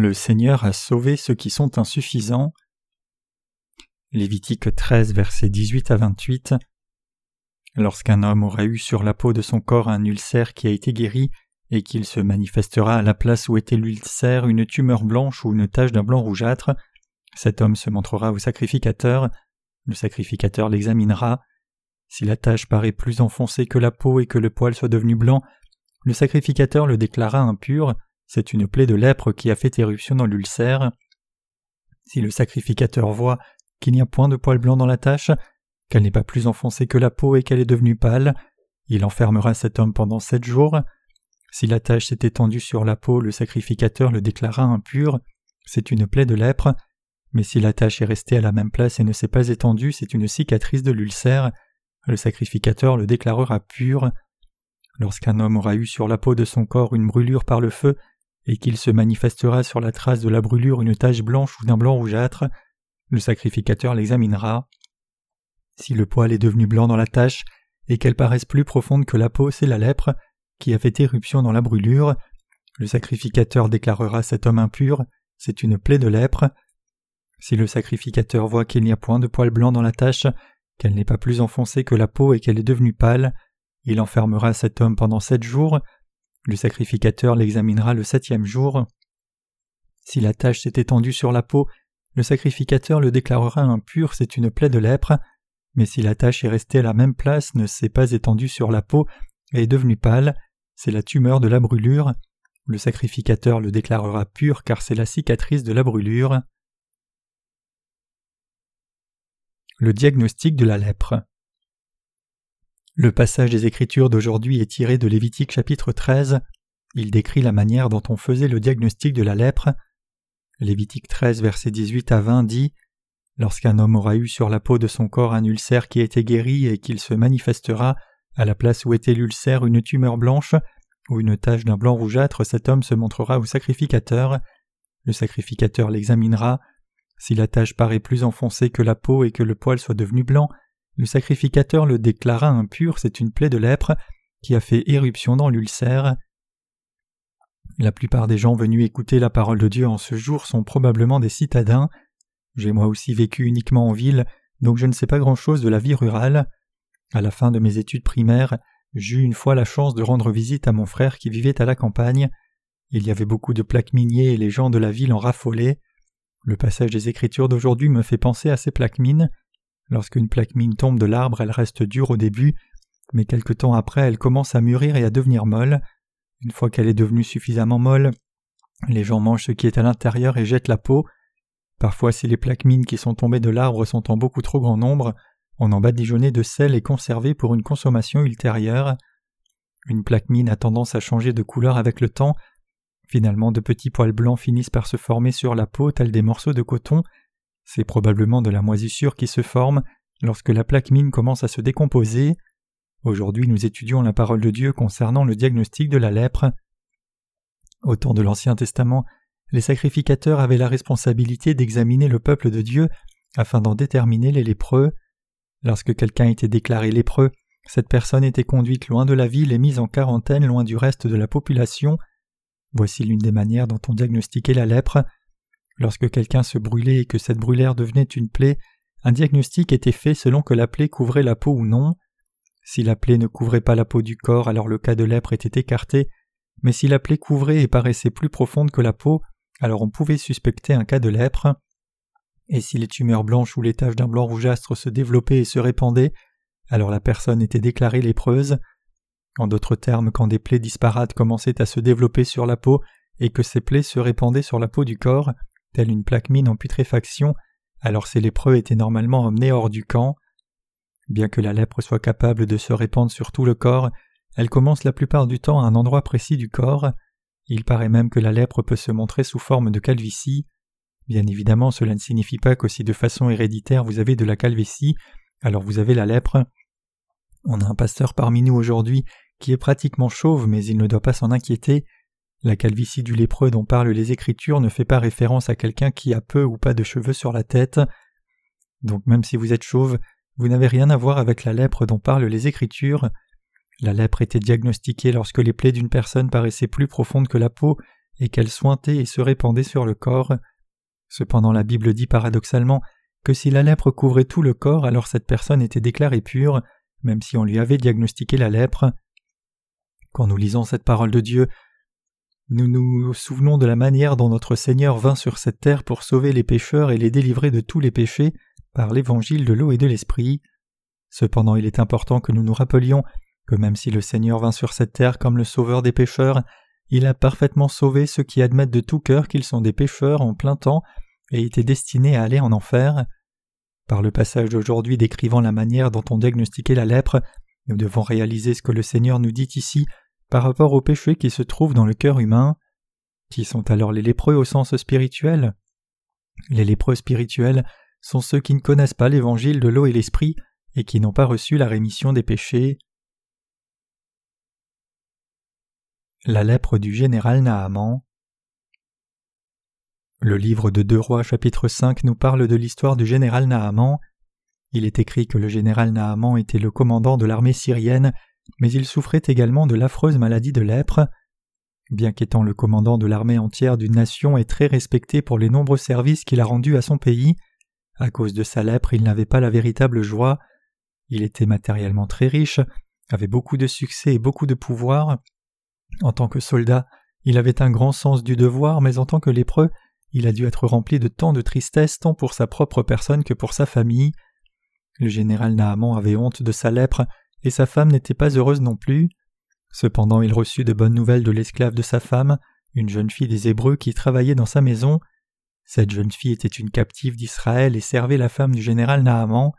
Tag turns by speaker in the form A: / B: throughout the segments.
A: Le Seigneur a sauvé ceux qui sont insuffisants. Lévitique 13, versets 18 à 28. Lorsqu'un homme aura eu sur la peau de son corps un ulcère qui a été guéri, et qu'il se manifestera à la place où était l'ulcère une tumeur blanche ou une tache d'un blanc rougeâtre, cet homme se montrera au sacrificateur, le sacrificateur l'examinera. Si la tache paraît plus enfoncée que la peau et que le poil soit devenu blanc, le sacrificateur le déclara impur, c'est une plaie de lèpre qui a fait éruption dans l'ulcère. Si le sacrificateur voit qu'il n'y a point de poil blanc dans la tache, qu'elle n'est pas plus enfoncée que la peau et qu'elle est devenue pâle, il enfermera cet homme pendant sept jours. Si la tache s'est étendue sur la peau, le sacrificateur le déclara impur, c'est une plaie de lèpre, mais si la tache est restée à la même place et ne s'est pas étendue, c'est une cicatrice de l'ulcère, le sacrificateur le déclarera pur. Lorsqu'un homme aura eu sur la peau de son corps une brûlure par le feu, et qu'il se manifestera sur la trace de la brûlure une tache blanche ou d'un blanc rougeâtre, le sacrificateur l'examinera. Si le poil est devenu blanc dans la tache, et qu'elle paraisse plus profonde que la peau, c'est la lèpre, qui a fait éruption dans la brûlure, le sacrificateur déclarera cet homme impur, c'est une plaie de lèpre. Si le sacrificateur voit qu'il n'y a point de poil blanc dans la tache, qu'elle n'est pas plus enfoncée que la peau et qu'elle est devenue pâle, il enfermera cet homme pendant sept jours, le sacrificateur l'examinera le septième jour. Si la tache s'est étendue sur la peau, le sacrificateur le déclarera impur, c'est une plaie de lèpre, mais si la tache est restée à la même place, ne s'est pas étendue sur la peau et est devenue pâle, c'est la tumeur de la brûlure. Le sacrificateur le déclarera pur car c'est la cicatrice de la brûlure. Le diagnostic de la lèpre. Le passage des Écritures d'aujourd'hui est tiré de Lévitique chapitre 13. Il décrit la manière dont on faisait le diagnostic de la lèpre. Lévitique 13, verset 18 à 20 dit Lorsqu'un homme aura eu sur la peau de son corps un ulcère qui a été guéri et qu'il se manifestera à la place où était l'ulcère une tumeur blanche ou une tache d'un blanc rougeâtre, cet homme se montrera au sacrificateur. Le sacrificateur l'examinera. Si la tache paraît plus enfoncée que la peau et que le poil soit devenu blanc, le sacrificateur le déclara impur, c'est une plaie de lèpre qui a fait éruption dans l'ulcère. La plupart des gens venus écouter la parole de Dieu en ce jour sont probablement des citadins. J'ai moi aussi vécu uniquement en ville, donc je ne sais pas grand-chose de la vie rurale. À la fin de mes études primaires, j'eus une fois la chance de rendre visite à mon frère qui vivait à la campagne. Il y avait beaucoup de plaques miniers et les gens de la ville en raffolaient. Le passage des Écritures d'aujourd'hui me fait penser à ces plaques mines. Lorsqu'une plaque mine tombe de l'arbre, elle reste dure au début, mais quelque temps après, elle commence à mûrir et à devenir molle. Une fois qu'elle est devenue suffisamment molle, les gens mangent ce qui est à l'intérieur et jettent la peau. Parfois, si les plaques mines qui sont tombées de l'arbre sont en beaucoup trop grand nombre, on en badigeonnait de sel et conservé pour une consommation ultérieure. Une plaque mine a tendance à changer de couleur avec le temps. Finalement, de petits poils blancs finissent par se former sur la peau tels des morceaux de coton. C'est probablement de la moisissure qui se forme lorsque la plaque mine commence à se décomposer. Aujourd'hui nous étudions la parole de Dieu concernant le diagnostic de la lèpre. Au temps de l'Ancien Testament, les sacrificateurs avaient la responsabilité d'examiner le peuple de Dieu afin d'en déterminer les lépreux. Lorsque quelqu'un était déclaré lépreux, cette personne était conduite loin de la ville et mise en quarantaine loin du reste de la population. Voici l'une des manières dont on diagnostiquait la lèpre. Lorsque quelqu'un se brûlait et que cette brûlère devenait une plaie, un diagnostic était fait selon que la plaie couvrait la peau ou non. Si la plaie ne couvrait pas la peau du corps, alors le cas de lèpre était écarté, mais si la plaie couvrait et paraissait plus profonde que la peau, alors on pouvait suspecter un cas de lèpre. Et si les tumeurs blanches ou les taches d'un blanc rougeâtre se développaient et se répandaient, alors la personne était déclarée lépreuse. En d'autres termes, quand des plaies disparates commençaient à se développer sur la peau et que ces plaies se répandaient sur la peau du corps, telle une plaque mine en putréfaction, alors ces lépreux étaient normalement emmenés hors du camp. Bien que la lèpre soit capable de se répandre sur tout le corps, elle commence la plupart du temps à un endroit précis du corps. Il paraît même que la lèpre peut se montrer sous forme de calvitie. Bien évidemment, cela ne signifie pas qu'aussi de façon héréditaire vous avez de la calvitie, alors vous avez la lèpre. On a un pasteur parmi nous aujourd'hui qui est pratiquement chauve, mais il ne doit pas s'en inquiéter. La calvitie du lépreux dont parlent les Écritures ne fait pas référence à quelqu'un qui a peu ou pas de cheveux sur la tête. Donc même si vous êtes chauve, vous n'avez rien à voir avec la lèpre dont parlent les Écritures. La lèpre était diagnostiquée lorsque les plaies d'une personne paraissaient plus profondes que la peau et qu'elle sointait et se répandait sur le corps. Cependant la Bible dit paradoxalement que si la lèpre couvrait tout le corps, alors cette personne était déclarée pure, même si on lui avait diagnostiqué la lèpre. Quand nous lisons cette parole de Dieu, nous nous souvenons de la manière dont notre Seigneur vint sur cette terre pour sauver les pécheurs et les délivrer de tous les péchés par l'évangile de l'eau et de l'esprit. Cependant il est important que nous nous rappelions que même si le Seigneur vint sur cette terre comme le sauveur des pécheurs, il a parfaitement sauvé ceux qui admettent de tout cœur qu'ils sont des pécheurs en plein temps et étaient destinés à aller en enfer. Par le passage d'aujourd'hui décrivant la manière dont on diagnostiquait la lèpre, nous devons réaliser ce que le Seigneur nous dit ici par rapport aux péchés qui se trouvent dans le cœur humain. Qui sont alors les lépreux au sens spirituel Les lépreux spirituels sont ceux qui ne connaissent pas l'évangile de l'eau et l'esprit et qui n'ont pas reçu la rémission des péchés. La lèpre du général Naaman. Le livre de Deux Rois chapitre 5 nous parle de l'histoire du général Naaman. Il est écrit que le général Naaman était le commandant de l'armée syrienne, mais il souffrait également de l'affreuse maladie de lèpre. Bien qu'étant le commandant de l'armée entière d'une nation et très respecté pour les nombreux services qu'il a rendus à son pays, à cause de sa lèpre il n'avait pas la véritable joie. Il était matériellement très riche, avait beaucoup de succès et beaucoup de pouvoir. En tant que soldat, il avait un grand sens du devoir, mais en tant que lépreux, il a dû être rempli de tant de tristesse tant pour sa propre personne que pour sa famille. Le général Naaman avait honte de sa lèpre, et sa femme n'était pas heureuse non plus. Cependant il reçut de bonnes nouvelles de l'esclave de sa femme, une jeune fille des Hébreux qui travaillait dans sa maison. Cette jeune fille était une captive d'Israël et servait la femme du général Naaman.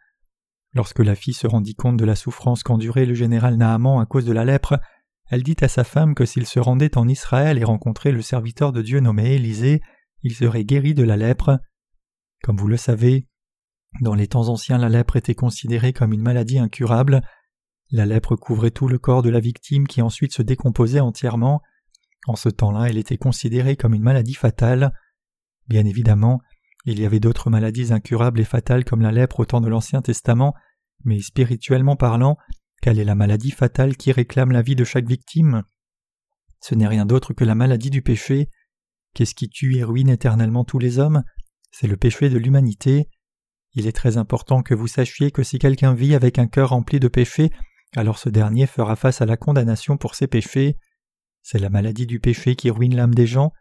A: Lorsque la fille se rendit compte de la souffrance qu'endurait le général Naaman à cause de la lèpre, elle dit à sa femme que s'il se rendait en Israël et rencontrait le serviteur de Dieu nommé Élisée, il serait guéri de la lèpre. Comme vous le savez, dans les temps anciens la lèpre était considérée comme une maladie incurable. La lèpre couvrait tout le corps de la victime qui ensuite se décomposait entièrement. En ce temps-là, elle était considérée comme une maladie fatale. Bien évidemment, il y avait d'autres maladies incurables et fatales comme la lèpre au temps de l'Ancien Testament, mais spirituellement parlant, quelle est la maladie fatale qui réclame la vie de chaque victime? Ce n'est rien d'autre que la maladie du péché. Qu'est-ce qui tue et ruine éternellement tous les hommes? C'est le péché de l'humanité. Il est très important que vous sachiez que si quelqu'un vit avec un cœur rempli de péché, alors ce dernier fera face à la condamnation pour ses péchés. C'est la maladie du péché qui ruine l'âme des gens.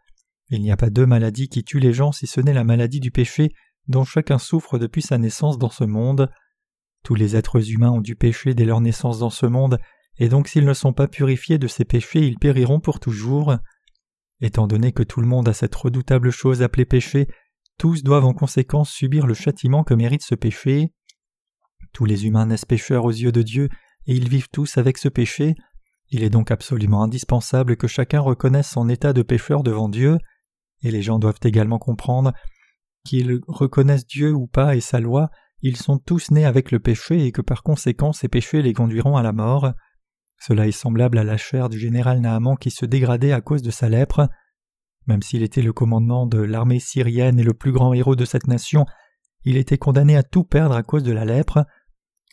A: Il n'y a pas deux maladies qui tuent les gens si ce n'est la maladie du péché dont chacun souffre depuis sa naissance dans ce monde. Tous les êtres humains ont du péché dès leur naissance dans ce monde, et donc s'ils ne sont pas purifiés de ces péchés, ils périront pour toujours. Étant donné que tout le monde a cette redoutable chose appelée péché, tous doivent en conséquence subir le châtiment que mérite ce péché. Tous les humains naissent pécheurs aux yeux de Dieu, et ils vivent tous avec ce péché. Il est donc absolument indispensable que chacun reconnaisse son état de pécheur devant Dieu, et les gens doivent également comprendre qu'ils reconnaissent Dieu ou pas et sa loi, ils sont tous nés avec le péché et que par conséquent ces péchés les conduiront à la mort. Cela est semblable à la chair du général Naaman qui se dégradait à cause de sa lèpre. Même s'il était le commandement de l'armée syrienne et le plus grand héros de cette nation, il était condamné à tout perdre à cause de la lèpre.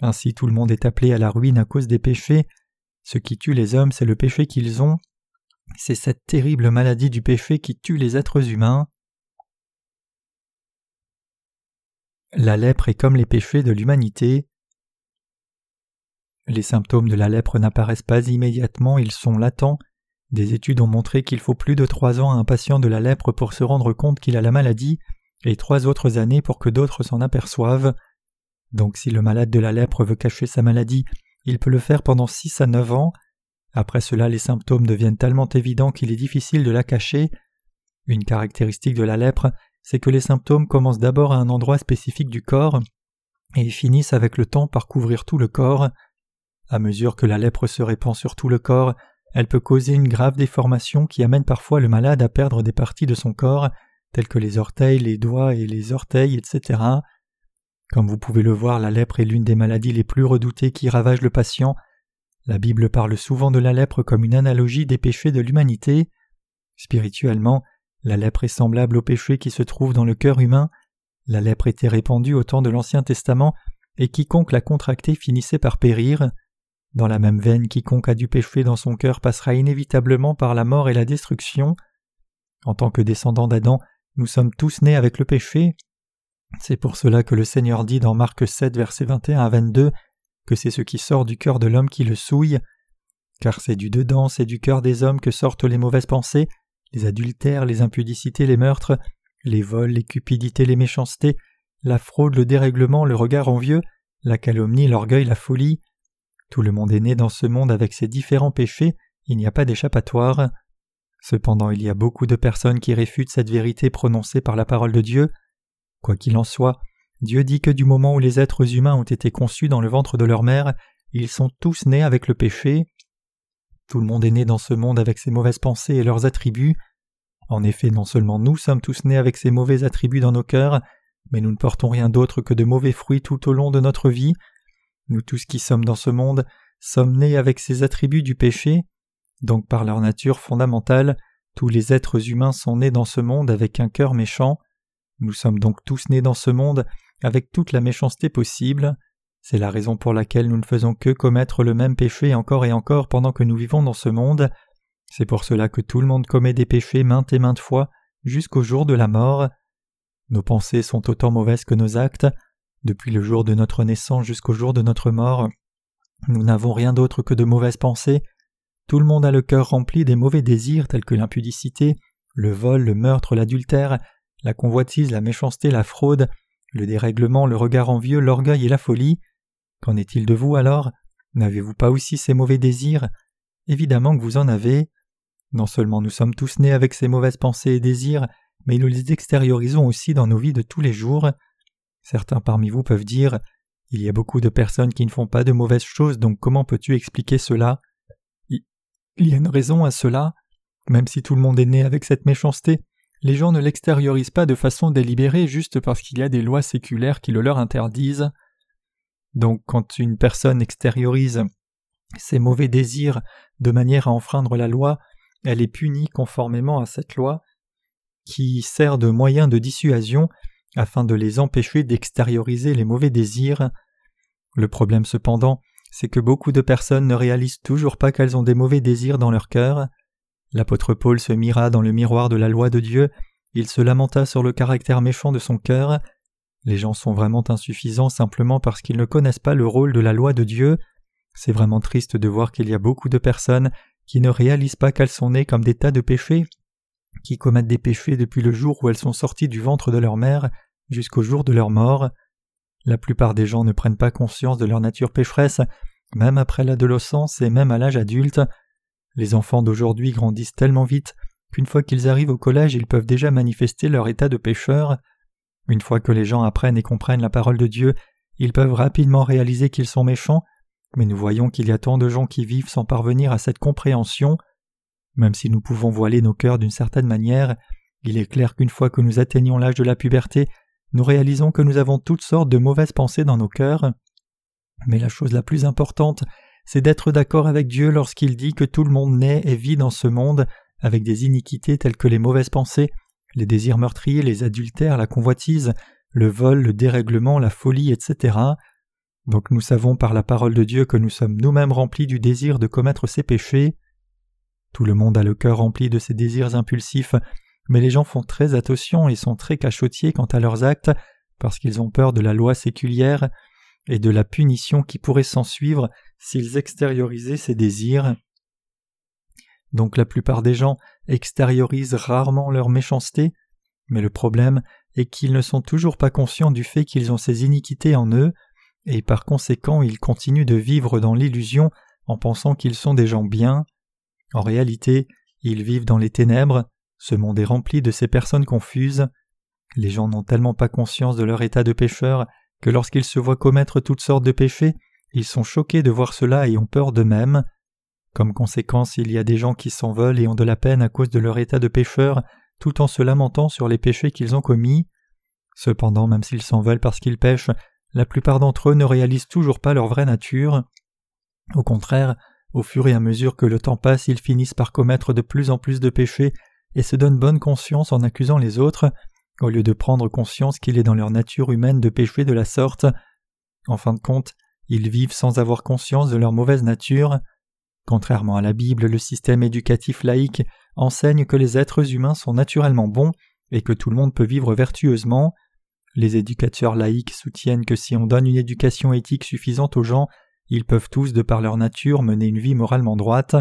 A: Ainsi tout le monde est appelé à la ruine à cause des péchés. Ce qui tue les hommes, c'est le péché qu'ils ont. C'est cette terrible maladie du péché qui tue les êtres humains. La lèpre est comme les péchés de l'humanité. Les symptômes de la lèpre n'apparaissent pas immédiatement, ils sont latents. Des études ont montré qu'il faut plus de trois ans à un patient de la lèpre pour se rendre compte qu'il a la maladie, et trois autres années pour que d'autres s'en aperçoivent. Donc si le malade de la lèpre veut cacher sa maladie, il peut le faire pendant six à neuf ans. Après cela, les symptômes deviennent tellement évidents qu'il est difficile de la cacher. Une caractéristique de la lèpre, c'est que les symptômes commencent d'abord à un endroit spécifique du corps et finissent avec le temps par couvrir tout le corps. À mesure que la lèpre se répand sur tout le corps, elle peut causer une grave déformation qui amène parfois le malade à perdre des parties de son corps, telles que les orteils, les doigts et les orteils, etc. Comme vous pouvez le voir, la lèpre est l'une des maladies les plus redoutées qui ravagent le patient. La Bible parle souvent de la lèpre comme une analogie des péchés de l'humanité. Spirituellement, la lèpre est semblable au péché qui se trouve dans le cœur humain. La lèpre était répandue au temps de l'Ancien Testament, et quiconque l'a contractée finissait par périr. Dans la même veine, quiconque a du péché dans son cœur passera inévitablement par la mort et la destruction. En tant que descendants d'Adam, nous sommes tous nés avec le péché. C'est pour cela que le Seigneur dit dans Marc 7, versets 21 à 22 que c'est ce qui sort du cœur de l'homme qui le souille. Car c'est du dedans, c'est du cœur des hommes que sortent les mauvaises pensées, les adultères, les impudicités, les meurtres, les vols, les cupidités, les méchancetés, la fraude, le dérèglement, le regard envieux, la calomnie, l'orgueil, la folie. Tout le monde est né dans ce monde avec ses différents péchés, il n'y a pas d'échappatoire. Cependant il y a beaucoup de personnes qui réfutent cette vérité prononcée par la parole de Dieu. Quoi qu'il en soit, Dieu dit que du moment où les êtres humains ont été conçus dans le ventre de leur mère, ils sont tous nés avec le péché. Tout le monde est né dans ce monde avec ses mauvaises pensées et leurs attributs. En effet, non seulement nous sommes tous nés avec ces mauvais attributs dans nos cœurs, mais nous ne portons rien d'autre que de mauvais fruits tout au long de notre vie. Nous tous qui sommes dans ce monde sommes nés avec ces attributs du péché, donc par leur nature fondamentale, tous les êtres humains sont nés dans ce monde avec un cœur méchant. Nous sommes donc tous nés dans ce monde avec toute la méchanceté possible. C'est la raison pour laquelle nous ne faisons que commettre le même péché encore et encore pendant que nous vivons dans ce monde. C'est pour cela que tout le monde commet des péchés maintes et maintes fois jusqu'au jour de la mort. Nos pensées sont autant mauvaises que nos actes. Depuis le jour de notre naissance jusqu'au jour de notre mort, nous n'avons rien d'autre que de mauvaises pensées. Tout le monde a le cœur rempli des mauvais désirs tels que l'impudicité, le vol, le meurtre, l'adultère, la convoitise, la méchanceté, la fraude, le dérèglement, le regard envieux, l'orgueil et la folie. Qu'en est-il de vous alors? N'avez-vous pas aussi ces mauvais désirs? Évidemment que vous en avez. Non seulement nous sommes tous nés avec ces mauvaises pensées et désirs, mais nous les extériorisons aussi dans nos vies de tous les jours. Certains parmi vous peuvent dire Il y a beaucoup de personnes qui ne font pas de mauvaises choses, donc comment peux-tu expliquer cela? Il y a une raison à cela. Même si tout le monde est né avec cette méchanceté, les gens ne l'extériorisent pas de façon délibérée juste parce qu'il y a des lois séculaires qui le leur interdisent. Donc quand une personne extériorise ses mauvais désirs de manière à enfreindre la loi, elle est punie conformément à cette loi qui sert de moyen de dissuasion afin de les empêcher d'extérioriser les mauvais désirs. Le problème cependant, c'est que beaucoup de personnes ne réalisent toujours pas qu'elles ont des mauvais désirs dans leur cœur. L'apôtre Paul se mira dans le miroir de la loi de Dieu, il se lamenta sur le caractère méchant de son cœur. Les gens sont vraiment insuffisants simplement parce qu'ils ne connaissent pas le rôle de la loi de Dieu. C'est vraiment triste de voir qu'il y a beaucoup de personnes qui ne réalisent pas qu'elles sont nées comme des tas de péchés qui commettent des péchés depuis le jour où elles sont sorties du ventre de leur mère jusqu'au jour de leur mort. La plupart des gens ne prennent pas conscience de leur nature pécheresse, même après l'adolescence et même à l'âge adulte. Les enfants d'aujourd'hui grandissent tellement vite qu'une fois qu'ils arrivent au collège, ils peuvent déjà manifester leur état de pécheur. Une fois que les gens apprennent et comprennent la parole de Dieu, ils peuvent rapidement réaliser qu'ils sont méchants, mais nous voyons qu'il y a tant de gens qui vivent sans parvenir à cette compréhension. Même si nous pouvons voiler nos cœurs d'une certaine manière, il est clair qu'une fois que nous atteignons l'âge de la puberté, nous réalisons que nous avons toutes sortes de mauvaises pensées dans nos cœurs. Mais la chose la plus importante, c'est d'être d'accord avec Dieu lorsqu'il dit que tout le monde naît et vit dans ce monde avec des iniquités telles que les mauvaises pensées, les désirs meurtriers, les adultères, la convoitise, le vol, le dérèglement, la folie, etc. Donc nous savons par la parole de Dieu que nous sommes nous-mêmes remplis du désir de commettre ces péchés. Tout le monde a le cœur rempli de ces désirs impulsifs, mais les gens font très attention et sont très cachotiers quant à leurs actes parce qu'ils ont peur de la loi séculière et de la punition qui pourrait s'ensuivre s'ils extériorisaient ces désirs. Donc la plupart des gens extériorisent rarement leur méchanceté, mais le problème est qu'ils ne sont toujours pas conscients du fait qu'ils ont ces iniquités en eux, et par conséquent ils continuent de vivre dans l'illusion en pensant qu'ils sont des gens bien. En réalité, ils vivent dans les ténèbres, ce monde est rempli de ces personnes confuses. Les gens n'ont tellement pas conscience de leur état de pécheur que lorsqu'ils se voient commettre toutes sortes de péchés, ils sont choqués de voir cela et ont peur d'eux-mêmes. Comme conséquence, il y a des gens qui s'en veulent et ont de la peine à cause de leur état de pécheur, tout en se lamentant sur les péchés qu'ils ont commis. Cependant, même s'ils s'en veulent parce qu'ils pêchent, la plupart d'entre eux ne réalisent toujours pas leur vraie nature. Au contraire, au fur et à mesure que le temps passe, ils finissent par commettre de plus en plus de péchés et se donnent bonne conscience en accusant les autres, au lieu de prendre conscience qu'il est dans leur nature humaine de pécher de la sorte. En fin de compte, ils vivent sans avoir conscience de leur mauvaise nature. Contrairement à la Bible, le système éducatif laïque enseigne que les êtres humains sont naturellement bons et que tout le monde peut vivre vertueusement. Les éducateurs laïcs soutiennent que si on donne une éducation éthique suffisante aux gens, ils peuvent tous, de par leur nature, mener une vie moralement droite.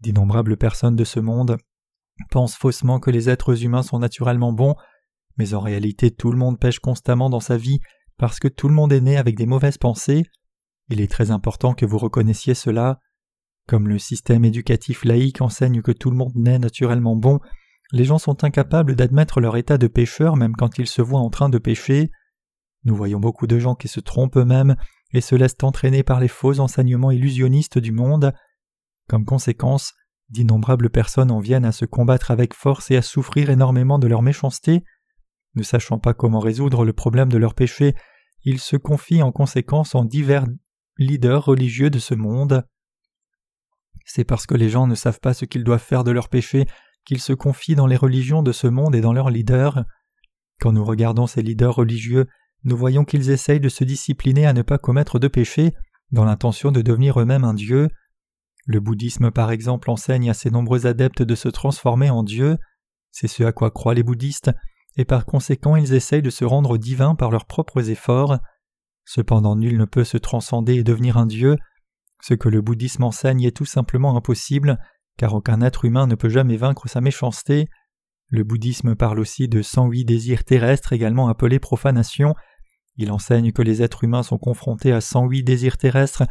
A: D'innombrables personnes de ce monde pensent faussement que les êtres humains sont naturellement bons, mais en réalité tout le monde pêche constamment dans sa vie parce que tout le monde est né avec des mauvaises pensées. Il est très important que vous reconnaissiez cela. Comme le système éducatif laïque enseigne que tout le monde naît naturellement bon, les gens sont incapables d'admettre leur état de pécheur même quand ils se voient en train de pécher. Nous voyons beaucoup de gens qui se trompent eux-mêmes et se laissent entraîner par les faux enseignements illusionnistes du monde. Comme conséquence, d'innombrables personnes en viennent à se combattre avec force et à souffrir énormément de leur méchanceté. Ne sachant pas comment résoudre le problème de leur péché, ils se confient en conséquence en divers leaders religieux de ce monde. C'est parce que les gens ne savent pas ce qu'ils doivent faire de leur péché qu'ils se confient dans les religions de ce monde et dans leurs leaders. Quand nous regardons ces leaders religieux, nous voyons qu'ils essayent de se discipliner à ne pas commettre de péché, dans l'intention de devenir eux-mêmes un Dieu. Le bouddhisme, par exemple, enseigne à ses nombreux adeptes de se transformer en Dieu. C'est ce à quoi croient les bouddhistes, et par conséquent ils essayent de se rendre divins par leurs propres efforts. Cependant nul ne peut se transcender et devenir un Dieu. Ce que le bouddhisme enseigne est tout simplement impossible, car aucun être humain ne peut jamais vaincre sa méchanceté. Le bouddhisme parle aussi de 108 désirs terrestres également appelés profanation. Il enseigne que les êtres humains sont confrontés à 108 désirs terrestres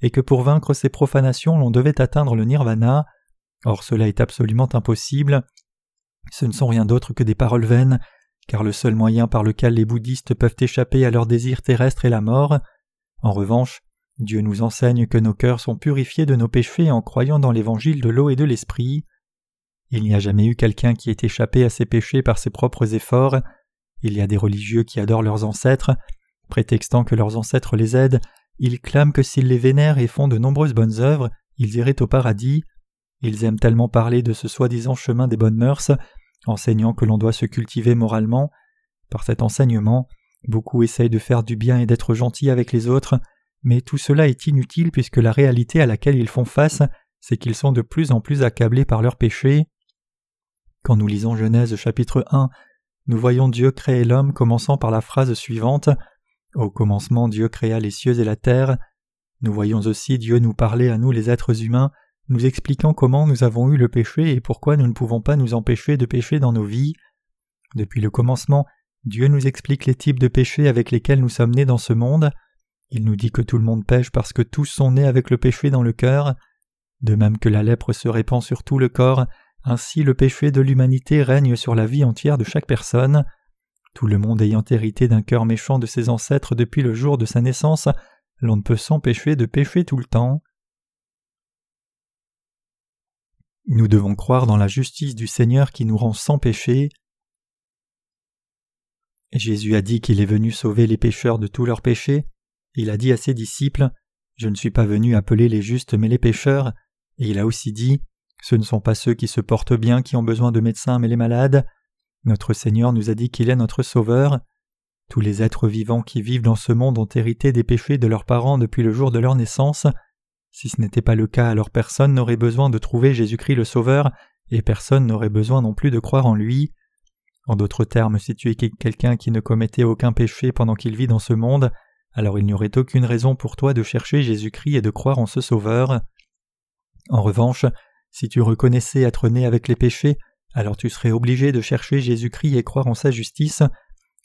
A: et que pour vaincre ces profanations l'on devait atteindre le nirvana. Or cela est absolument impossible. Ce ne sont rien d'autre que des paroles vaines, car le seul moyen par lequel les bouddhistes peuvent échapper à leurs désirs terrestres est la mort. En revanche, Dieu nous enseigne que nos cœurs sont purifiés de nos péchés en croyant dans l'évangile de l'eau et de l'esprit. Il n'y a jamais eu quelqu'un qui ait échappé à ses péchés par ses propres efforts. Il y a des religieux qui adorent leurs ancêtres, prétextant que leurs ancêtres les aident, ils clament que s'ils les vénèrent et font de nombreuses bonnes œuvres, ils iraient au paradis. Ils aiment tellement parler de ce soi-disant chemin des bonnes mœurs, enseignant que l'on doit se cultiver moralement. Par cet enseignement, beaucoup essayent de faire du bien et d'être gentils avec les autres, mais tout cela est inutile puisque la réalité à laquelle ils font face, c'est qu'ils sont de plus en plus accablés par leurs péchés. Quand nous lisons Genèse chapitre 1, nous voyons Dieu créer l'homme commençant par la phrase suivante Au commencement Dieu créa les cieux et la terre. Nous voyons aussi Dieu nous parler à nous les êtres humains nous expliquant comment nous avons eu le péché et pourquoi nous ne pouvons pas nous empêcher de pécher dans nos vies. Depuis le commencement, Dieu nous explique les types de péchés avec lesquels nous sommes nés dans ce monde. Il nous dit que tout le monde pêche parce que tous sont nés avec le péché dans le cœur. De même que la lèpre se répand sur tout le corps, ainsi le péché de l'humanité règne sur la vie entière de chaque personne. Tout le monde ayant hérité d'un cœur méchant de ses ancêtres depuis le jour de sa naissance, l'on ne peut s'empêcher de pécher tout le temps. Nous devons croire dans la justice du Seigneur qui nous rend sans péché. Jésus a dit qu'il est venu sauver les pécheurs de tous leurs péchés. Il a dit à ses disciples Je ne suis pas venu appeler les justes mais les pécheurs. Et il a aussi dit Ce ne sont pas ceux qui se portent bien qui ont besoin de médecins mais les malades. Notre Seigneur nous a dit qu'il est notre Sauveur. Tous les êtres vivants qui vivent dans ce monde ont hérité des péchés de leurs parents depuis le jour de leur naissance. Si ce n'était pas le cas, alors personne n'aurait besoin de trouver Jésus-Christ le Sauveur, et personne n'aurait besoin non plus de croire en lui. En d'autres termes, si tu es quelqu'un qui ne commettait aucun péché pendant qu'il vit dans ce monde, alors il n'y aurait aucune raison pour toi de chercher Jésus-Christ et de croire en ce Sauveur. En revanche, si tu reconnaissais être né avec les péchés, alors tu serais obligé de chercher Jésus-Christ et croire en sa justice,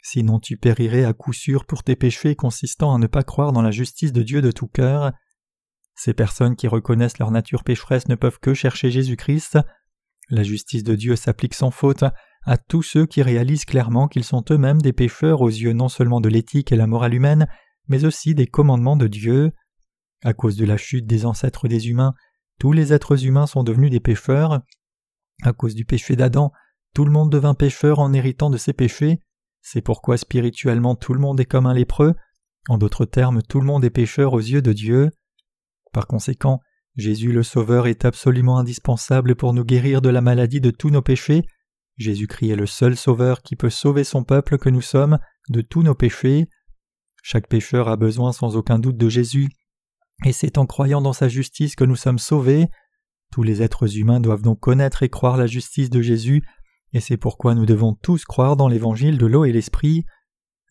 A: sinon tu périrais à coup sûr pour tes péchés consistant à ne pas croire dans la justice de Dieu de tout cœur. Ces personnes qui reconnaissent leur nature pécheresse ne peuvent que chercher Jésus-Christ. La justice de Dieu s'applique sans faute à tous ceux qui réalisent clairement qu'ils sont eux-mêmes des pécheurs aux yeux non seulement de l'éthique et la morale humaine, mais aussi des commandements de Dieu. À cause de la chute des ancêtres des humains, tous les êtres humains sont devenus des pécheurs. À cause du péché d'Adam, tout le monde devint pécheur en héritant de ses péchés. C'est pourquoi spirituellement tout le monde est comme un lépreux. En d'autres termes, tout le monde est pécheur aux yeux de Dieu. Par conséquent, Jésus le Sauveur est absolument indispensable pour nous guérir de la maladie de tous nos péchés. Jésus-Christ est le seul Sauveur qui peut sauver son peuple que nous sommes de tous nos péchés. Chaque pécheur a besoin sans aucun doute de Jésus, et c'est en croyant dans sa justice que nous sommes sauvés. Tous les êtres humains doivent donc connaître et croire la justice de Jésus, et c'est pourquoi nous devons tous croire dans l'évangile de l'eau et l'esprit.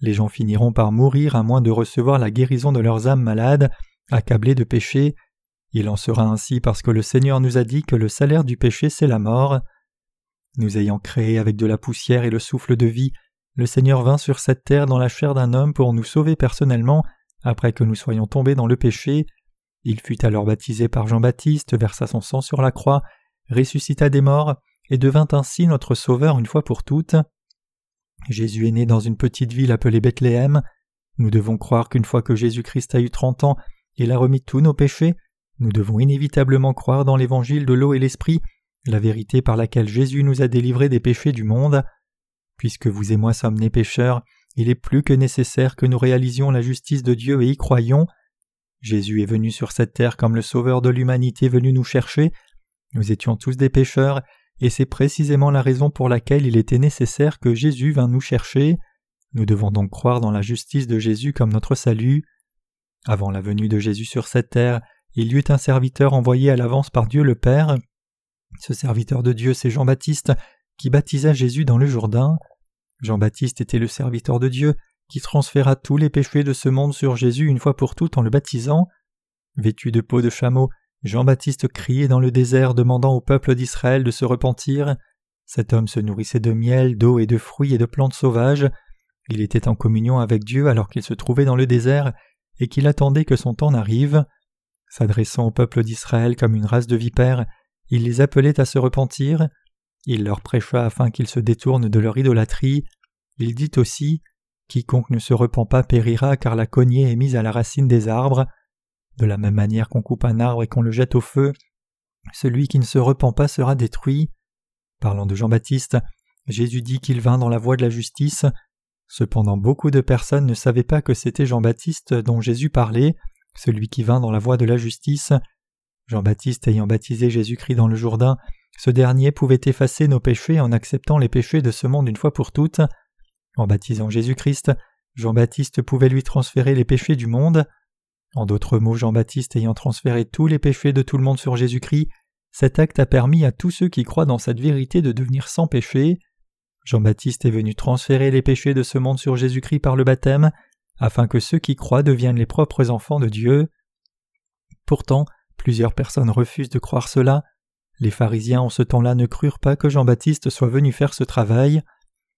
A: Les gens finiront par mourir à moins de recevoir la guérison de leurs âmes malades, accablées de péché. Il en sera ainsi parce que le Seigneur nous a dit que le salaire du péché c'est la mort. Nous ayant créé avec de la poussière et le souffle de vie, le Seigneur vint sur cette terre dans la chair d'un homme pour nous sauver personnellement après que nous soyons tombés dans le péché. Il fut alors baptisé par Jean-Baptiste, versa son sang sur la croix, ressuscita des morts, et devint ainsi notre Sauveur une fois pour toutes. Jésus est né dans une petite ville appelée Bethléem. Nous devons croire qu'une fois que Jésus-Christ a eu trente ans, il a remis tous nos péchés, nous devons inévitablement croire dans l'évangile de l'eau et l'esprit, la vérité par laquelle Jésus nous a délivrés des péchés du monde. Puisque vous et moi sommes nés pécheurs, il est plus que nécessaire que nous réalisions la justice de Dieu et y croyions. Jésus est venu sur cette terre comme le Sauveur de l'humanité venu nous chercher. Nous étions tous des pécheurs, et c'est précisément la raison pour laquelle il était nécessaire que Jésus vînt nous chercher. Nous devons donc croire dans la justice de Jésus comme notre salut. Avant la venue de Jésus sur cette terre, il y eut un serviteur envoyé à l'avance par Dieu le Père. Ce serviteur de Dieu, c'est Jean-Baptiste, qui baptisa Jésus dans le Jourdain. Jean-Baptiste était le serviteur de Dieu, qui transféra tous les péchés de ce monde sur Jésus une fois pour toutes en le baptisant. Vêtu de peau de chameau, Jean-Baptiste criait dans le désert demandant au peuple d'Israël de se repentir. Cet homme se nourrissait de miel, d'eau et de fruits et de plantes sauvages. Il était en communion avec Dieu alors qu'il se trouvait dans le désert et qu'il attendait que son temps n'arrive. S'adressant au peuple d'Israël comme une race de vipères, il les appelait à se repentir. Il leur prêcha afin qu'ils se détournent de leur idolâtrie. Il dit aussi Quiconque ne se repent pas périra car la cognée est mise à la racine des arbres. De la même manière qu'on coupe un arbre et qu'on le jette au feu, celui qui ne se repent pas sera détruit. Parlant de Jean-Baptiste, Jésus dit qu'il vint dans la voie de la justice. Cependant beaucoup de personnes ne savaient pas que c'était Jean-Baptiste dont Jésus parlait, celui qui vint dans la voie de la justice. Jean-Baptiste ayant baptisé Jésus-Christ dans le Jourdain, ce dernier pouvait effacer nos péchés en acceptant les péchés de ce monde une fois pour toutes. En baptisant Jésus-Christ, Jean-Baptiste pouvait lui transférer les péchés du monde. En d'autres mots, Jean-Baptiste ayant transféré tous les péchés de tout le monde sur Jésus-Christ, cet acte a permis à tous ceux qui croient dans cette vérité de devenir sans péché. Jean-Baptiste est venu transférer les péchés de ce monde sur Jésus-Christ par le baptême, afin que ceux qui croient deviennent les propres enfants de Dieu. Pourtant, plusieurs personnes refusent de croire cela. Les pharisiens en ce temps-là ne crurent pas que Jean-Baptiste soit venu faire ce travail.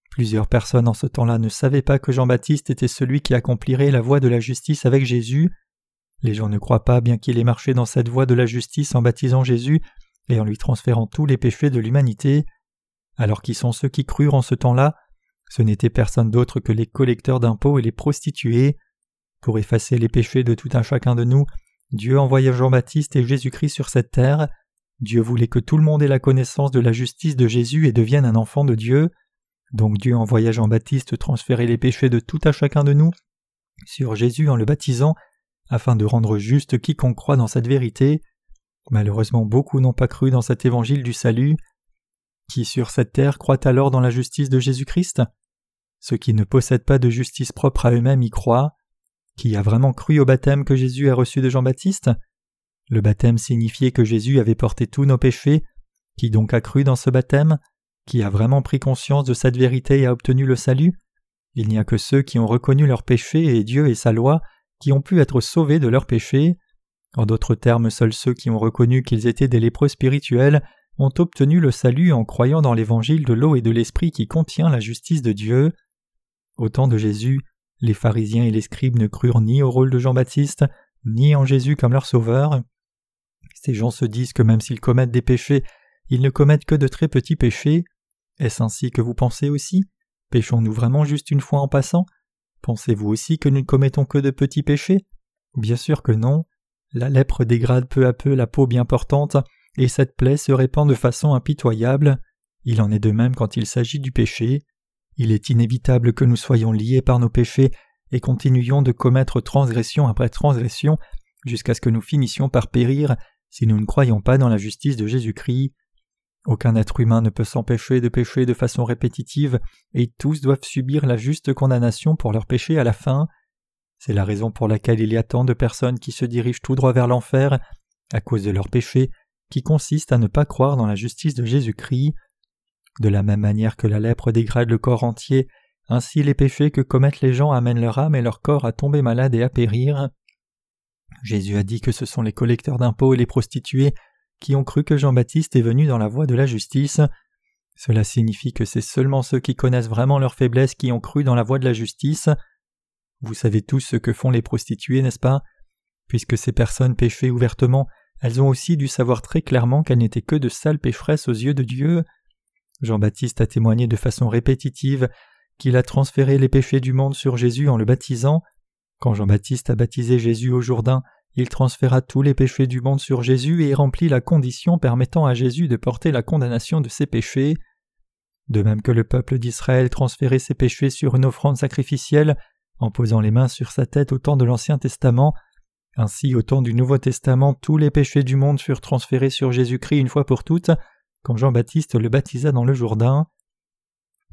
A: Plusieurs personnes en ce temps-là ne savaient pas que Jean-Baptiste était celui qui accomplirait la voie de la justice avec Jésus. Les gens ne croient pas bien qu'il ait marché dans cette voie de la justice en baptisant Jésus et en lui transférant tous les péchés de l'humanité. Alors qui sont ceux qui crurent en ce temps-là? Ce n'étaient personne d'autre que les collecteurs d'impôts et les prostituées. Pour effacer les péchés de tout un chacun de nous, Dieu envoya Jean-Baptiste et Jésus-Christ sur cette terre. Dieu voulait que tout le monde ait la connaissance de la justice de Jésus et devienne un enfant de Dieu. Donc Dieu envoya Jean-Baptiste transférer les péchés de tout à chacun de nous sur Jésus en le baptisant afin de rendre juste quiconque croit dans cette vérité. Malheureusement beaucoup n'ont pas cru dans cet évangile du salut. Qui sur cette terre croit alors dans la justice de Jésus-Christ? Ceux qui ne possèdent pas de justice propre à eux-mêmes y croient. Qui a vraiment cru au baptême que Jésus a reçu de Jean-Baptiste? Le baptême signifiait que Jésus avait porté tous nos péchés. Qui donc a cru dans ce baptême? Qui a vraiment pris conscience de cette vérité et a obtenu le salut? Il n'y a que ceux qui ont reconnu leurs péchés et Dieu et sa loi qui ont pu être sauvés de leurs péchés. En d'autres termes, seuls ceux qui ont reconnu qu'ils étaient des lépreux spirituels ont obtenu le salut en croyant dans l'évangile de l'eau et de l'esprit qui contient la justice de Dieu. Au temps de Jésus, les pharisiens et les scribes ne crurent ni au rôle de Jean-Baptiste, ni en Jésus comme leur sauveur. Ces gens se disent que même s'ils commettent des péchés, ils ne commettent que de très petits péchés. Est-ce ainsi que vous pensez aussi? Péchons-nous vraiment juste une fois en passant? Pensez-vous aussi que nous ne commettons que de petits péchés? Bien sûr que non. La lèpre dégrade peu à peu la peau bien portante, et cette plaie se répand de façon impitoyable. Il en est de même quand il s'agit du péché. Il est inévitable que nous soyons liés par nos péchés et continuions de commettre transgression après transgression jusqu'à ce que nous finissions par périr si nous ne croyons pas dans la justice de Jésus-Christ. Aucun être humain ne peut s'empêcher de pécher de façon répétitive, et tous doivent subir la juste condamnation pour leurs péchés à la fin. C'est la raison pour laquelle il y a tant de personnes qui se dirigent tout droit vers l'enfer à cause de leurs péchés, qui consiste à ne pas croire dans la justice de Jésus-Christ. De la même manière que la lèpre dégrade le corps entier, ainsi les péchés que commettent les gens amènent leur âme et leur corps à tomber malade et à périr. Jésus a dit que ce sont les collecteurs d'impôts et les prostituées qui ont cru que Jean-Baptiste est venu dans la voie de la justice. Cela signifie que c'est seulement ceux qui connaissent vraiment leur faiblesse qui ont cru dans la voie de la justice. Vous savez tous ce que font les prostituées, n'est-ce pas? Puisque ces personnes péchaient ouvertement, elles ont aussi dû savoir très clairement qu'elles n'étaient que de sales pécheresses aux yeux de Dieu. Jean-Baptiste a témoigné de façon répétitive qu'il a transféré les péchés du monde sur Jésus en le baptisant. Quand Jean-Baptiste a baptisé Jésus au Jourdain, il transféra tous les péchés du monde sur Jésus et remplit la condition permettant à Jésus de porter la condamnation de ses péchés. De même que le peuple d'Israël transférait ses péchés sur une offrande sacrificielle en posant les mains sur sa tête au temps de l'Ancien Testament, ainsi au temps du Nouveau Testament tous les péchés du monde furent transférés sur Jésus-Christ une fois pour toutes, quand Jean-Baptiste le baptisa dans le Jourdain.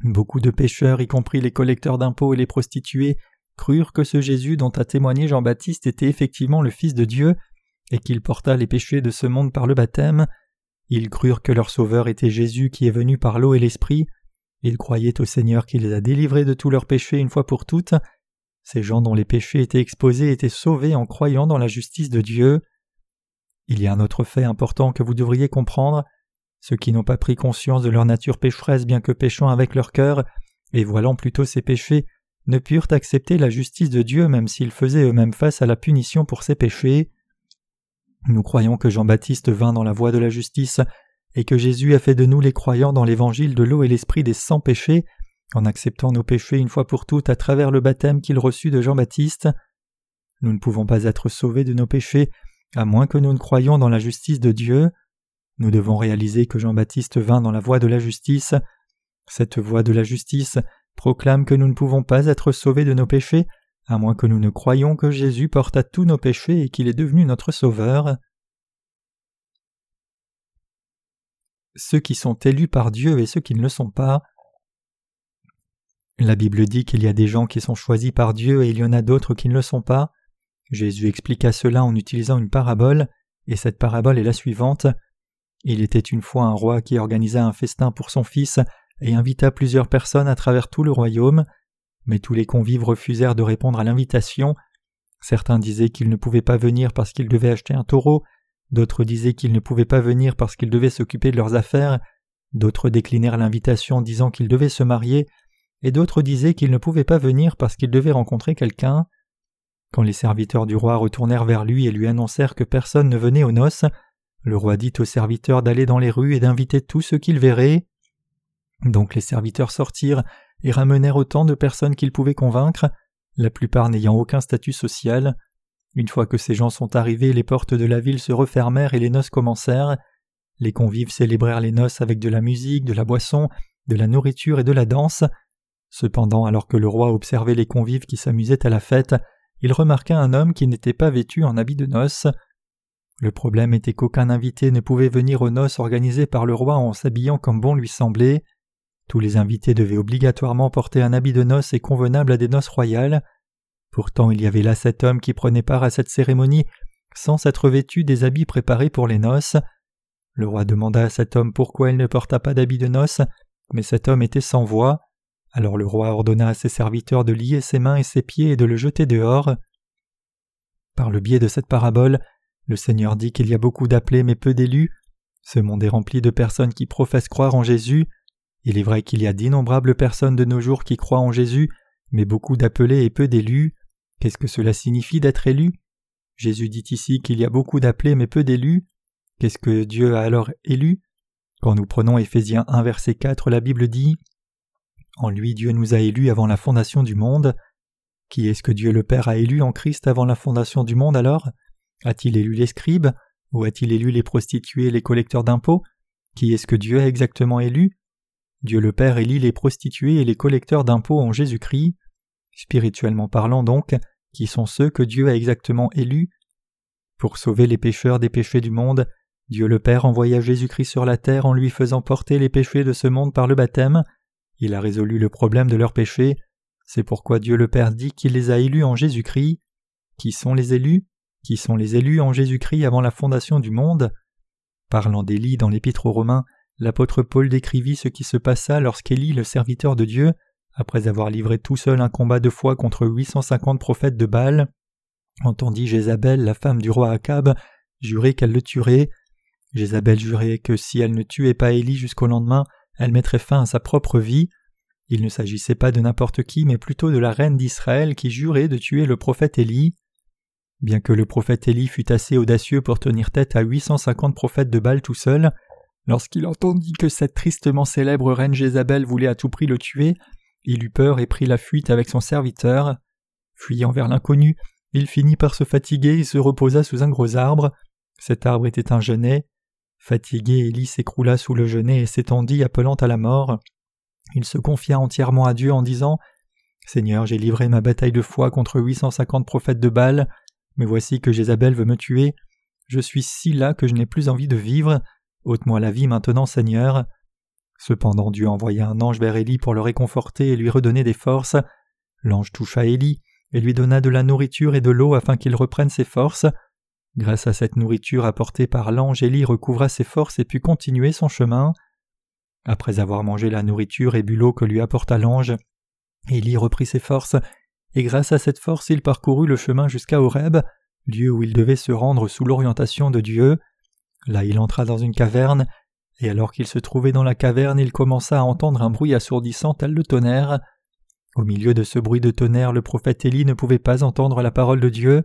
A: Beaucoup de pécheurs, y compris les collecteurs d'impôts et les prostituées, crurent que ce Jésus dont a témoigné Jean-Baptiste était effectivement le Fils de Dieu, et qu'il porta les péchés de ce monde par le baptême. Ils crurent que leur Sauveur était Jésus qui est venu par l'eau et l'Esprit. Ils croyaient au Seigneur qui les a délivrés de tous leurs péchés une fois pour toutes. Ces gens dont les péchés étaient exposés étaient sauvés en croyant dans la justice de Dieu. Il y a un autre fait important que vous devriez comprendre. Ceux qui n'ont pas pris conscience de leur nature pécheresse bien que péchant avec leur cœur, et voilant plutôt ces péchés, ne purent accepter la justice de Dieu même s'ils faisaient eux-mêmes face à la punition pour ces péchés. Nous croyons que Jean-Baptiste vint dans la voie de la justice et que Jésus a fait de nous les croyants dans l'évangile de l'eau et l'esprit des sans péchés en acceptant nos péchés une fois pour toutes à travers le baptême qu'il reçut de Jean-Baptiste. Nous ne pouvons pas être sauvés de nos péchés à moins que nous ne croyions dans la justice de Dieu. Nous devons réaliser que Jean-Baptiste vint dans la voie de la justice. Cette voie de la justice proclame que nous ne pouvons pas être sauvés de nos péchés, à moins que nous ne croyions que Jésus porta tous nos péchés et qu'il est devenu notre Sauveur. Ceux qui sont élus par Dieu et ceux qui ne le sont pas. La Bible dit qu'il y a des gens qui sont choisis par Dieu et il y en a d'autres qui ne le sont pas. Jésus expliqua cela en utilisant une parabole, et cette parabole est la suivante. Il était une fois un roi qui organisa un festin pour son fils et invita plusieurs personnes à travers tout le royaume, mais tous les convives refusèrent de répondre à l'invitation. Certains disaient qu'ils ne pouvaient pas venir parce qu'ils devaient acheter un taureau, d'autres disaient qu'ils ne pouvaient pas venir parce qu'ils devaient s'occuper de leurs affaires, d'autres déclinèrent l'invitation disant qu'ils devaient se marier, et d'autres disaient qu'ils ne pouvaient pas venir parce qu'ils devaient rencontrer quelqu'un. Quand les serviteurs du roi retournèrent vers lui et lui annoncèrent que personne ne venait aux noces, le roi dit aux serviteurs d'aller dans les rues et d'inviter tous ceux qu'ils verraient. Donc les serviteurs sortirent et ramenèrent autant de personnes qu'ils pouvaient convaincre, la plupart n'ayant aucun statut social. Une fois que ces gens sont arrivés, les portes de la ville se refermèrent et les noces commencèrent. Les convives célébrèrent les noces avec de la musique, de la boisson, de la nourriture et de la danse. Cependant, alors que le roi observait les convives qui s'amusaient à la fête, il remarqua un homme qui n'était pas vêtu en habit de noces. Le problème était qu'aucun invité ne pouvait venir aux noces organisées par le roi en s'habillant comme bon lui semblait. Tous les invités devaient obligatoirement porter un habit de noces et convenable à des noces royales. Pourtant il y avait là cet homme qui prenait part à cette cérémonie sans s'être vêtu des habits préparés pour les noces. Le roi demanda à cet homme pourquoi il ne porta pas d'habit de noces, mais cet homme était sans voix. Alors le roi ordonna à ses serviteurs de lier ses mains et ses pieds et de le jeter dehors. Par le biais de cette parabole, le Seigneur dit qu'il y a beaucoup d'appelés mais peu d'élus. Ce monde est rempli de personnes qui professent croire en Jésus. Il est vrai qu'il y a d'innombrables personnes de nos jours qui croient en Jésus, mais beaucoup d'appelés et peu d'élus. Qu'est-ce que cela signifie d'être élu? Jésus dit ici qu'il y a beaucoup d'appelés mais peu d'élus. Qu'est-ce que Dieu a alors élu? Quand nous prenons Éphésiens 1 verset 4, la Bible dit En lui Dieu nous a élus avant la fondation du monde. Qui est-ce que Dieu le Père a élu en Christ avant la fondation du monde alors? A-t-il élu les scribes? Ou a-t-il élu les prostituées et les collecteurs d'impôts? Qui est-ce que Dieu a exactement élu? Dieu le Père élit les prostituées et les collecteurs d'impôts en Jésus-Christ. Spirituellement parlant donc, qui sont ceux que Dieu a exactement élus? Pour sauver les pécheurs des péchés du monde, Dieu le Père envoya Jésus-Christ sur la terre en lui faisant porter les péchés de ce monde par le baptême. Il a résolu le problème de leurs péchés. C'est pourquoi Dieu le Père dit qu'il les a élus en Jésus-Christ. Qui sont les élus? Qui sont les élus en Jésus-Christ avant la fondation du monde? Parlant d'Élie dans l'Épître aux Romains, l'apôtre Paul décrivit ce qui se passa lorsqu'Élie, le serviteur de Dieu, après avoir livré tout seul un combat de foi contre 850 prophètes de Baal, entendit Jézabel, la femme du roi Akab, jurer qu'elle le tuerait. Jézabel jurait que si elle ne tuait pas Élie jusqu'au lendemain, elle mettrait fin à sa propre vie. Il ne s'agissait pas de n'importe qui, mais plutôt de la reine d'Israël qui jurait de tuer le prophète Élie. Bien que le prophète Élie fût assez audacieux pour tenir tête à 850 prophètes de Baal tout seul, lorsqu'il entendit que cette tristement célèbre reine Jézabel voulait à tout prix le tuer, il eut peur et prit la fuite avec son serviteur. Fuyant vers l'inconnu, il finit par se fatiguer et se reposa sous un gros arbre. Cet arbre était un genêt. Fatigué, Élie s'écroula sous le genêt et s'étendit appelant à la mort. Il se confia entièrement à Dieu en disant Seigneur, j'ai livré ma bataille de foi contre huit cent cinquante prophètes de Baal, mais voici que Jézabel veut me tuer. Je suis si là que je n'ai plus envie de vivre. ôte-moi la vie maintenant, Seigneur. Cependant Dieu envoya un ange vers Élie pour le réconforter et lui redonner des forces. L'ange toucha Élie et lui donna de la nourriture et de l'eau afin qu'il reprenne ses forces. Grâce à cette nourriture apportée par l'ange, Élie recouvra ses forces et put continuer son chemin. Après avoir mangé la nourriture et bu l'eau que lui apporta l'ange, Élie reprit ses forces, et grâce à cette force il parcourut le chemin jusqu'à Horeb, lieu où il devait se rendre sous l'orientation de Dieu. Là il entra dans une caverne, et alors qu'il se trouvait dans la caverne, il commença à entendre un bruit assourdissant tel le tonnerre. Au milieu de ce bruit de tonnerre, le prophète Élie ne pouvait pas entendre la parole de Dieu.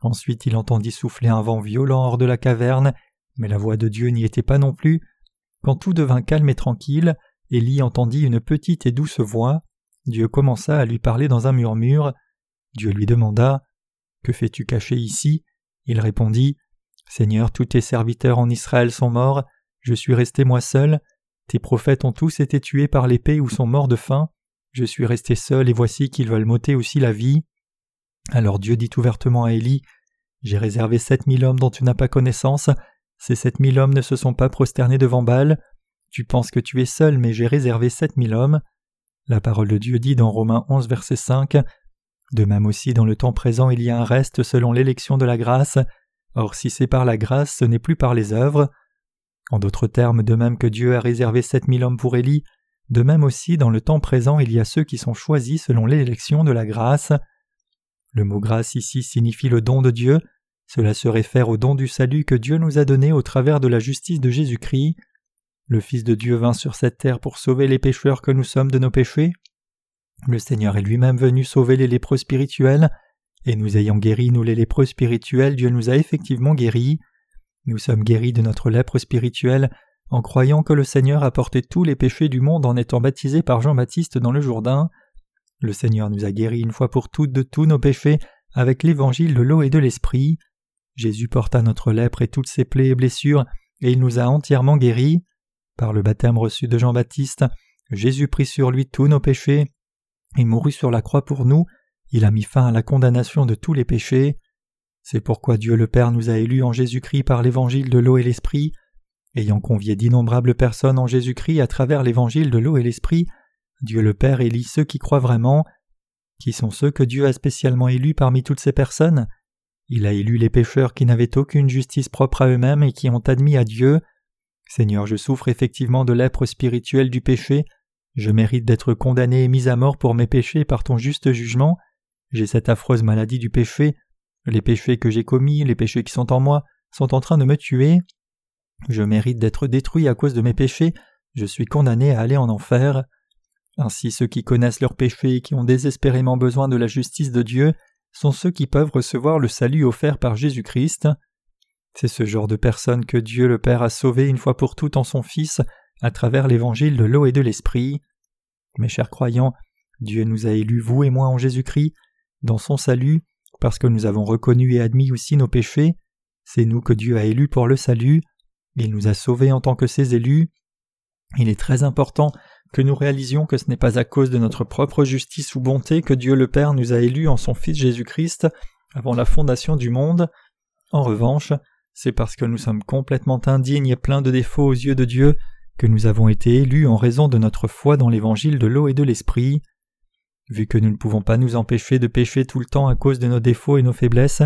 A: Ensuite il entendit souffler un vent violent hors de la caverne, mais la voix de Dieu n'y était pas non plus. Quand tout devint calme et tranquille, Élie entendit une petite et douce voix. Dieu commença à lui parler dans un murmure. Dieu lui demanda Que fais-tu caché ici? Il répondit Seigneur, tous tes serviteurs en Israël sont morts, je suis resté moi seul, tes prophètes ont tous été tués par l'épée ou sont morts de faim, je suis resté seul et voici qu'ils veulent m'ôter aussi la vie. Alors Dieu dit ouvertement à Élie J'ai réservé sept mille hommes dont tu n'as pas connaissance, ces sept mille hommes ne se sont pas prosternés devant Baal, tu penses que tu es seul, mais j'ai réservé sept mille hommes. La parole de Dieu dit dans Romains 11, verset 5 De même aussi dans le temps présent il y a un reste selon l'élection de la grâce, or si c'est par la grâce ce n'est plus par les œuvres. En d'autres termes, de même que Dieu a réservé sept mille hommes pour Élie, de même aussi dans le temps présent il y a ceux qui sont choisis selon l'élection de la grâce. Le mot grâce ici signifie le don de Dieu, cela se réfère au don du salut que Dieu nous a donné au travers de la justice de Jésus-Christ. Le Fils de Dieu vint sur cette terre pour sauver les pécheurs que nous sommes de nos péchés. Le Seigneur est lui-même venu sauver les lépreux spirituels, et nous ayant guéri nous les lépreux spirituels, Dieu nous a effectivement guéris. Nous sommes guéris de notre lèpre spirituelle en croyant que le Seigneur a porté tous les péchés du monde en étant baptisé par Jean-Baptiste dans le Jourdain. Le Seigneur nous a guéris une fois pour toutes de tous nos péchés avec l'évangile de l'eau et de l'esprit. Jésus porta notre lèpre et toutes ses plaies et blessures, et il nous a entièrement guéris. Par le baptême reçu de Jean-Baptiste, Jésus prit sur lui tous nos péchés, et mourut sur la croix pour nous, il a mis fin à la condamnation de tous les péchés. C'est pourquoi Dieu le Père nous a élus en Jésus-Christ par l'évangile de l'eau et l'esprit. Ayant convié d'innombrables personnes en Jésus-Christ à travers l'évangile de l'eau et l'esprit, Dieu le Père élit ceux qui croient vraiment. Qui sont ceux que Dieu a spécialement élus parmi toutes ces personnes Il a élu les pécheurs qui n'avaient aucune justice propre à eux-mêmes et qui ont admis à Dieu. Seigneur, je souffre effectivement de l'être spirituelle du péché, je mérite d'être condamné et mis à mort pour mes péchés par ton juste jugement, j'ai cette affreuse maladie du péché, les péchés que j'ai commis, les péchés qui sont en moi, sont en train de me tuer. Je mérite d'être détruit à cause de mes péchés, je suis condamné à aller en enfer. Ainsi ceux qui connaissent leurs péchés et qui ont désespérément besoin de la justice de Dieu sont ceux qui peuvent recevoir le salut offert par Jésus-Christ. C'est ce genre de personnes que Dieu le Père a sauvé une fois pour toutes en son Fils à travers l'évangile de l'eau et de l'esprit. Mes chers croyants, Dieu nous a élus, vous et moi, en Jésus-Christ, dans son salut, parce que nous avons reconnu et admis aussi nos péchés, c'est nous que Dieu a élus pour le salut, il nous a sauvés en tant que ses élus. Il est très important que nous réalisions que ce n'est pas à cause de notre propre justice ou bonté que Dieu le Père nous a élus en son Fils Jésus-Christ avant la fondation du monde. En revanche, c'est parce que nous sommes complètement indignes et pleins de défauts aux yeux de Dieu que nous avons été élus en raison de notre foi dans l'évangile de l'eau et de l'esprit. Vu que nous ne pouvons pas nous empêcher de pécher tout le temps à cause de nos défauts et nos faiblesses,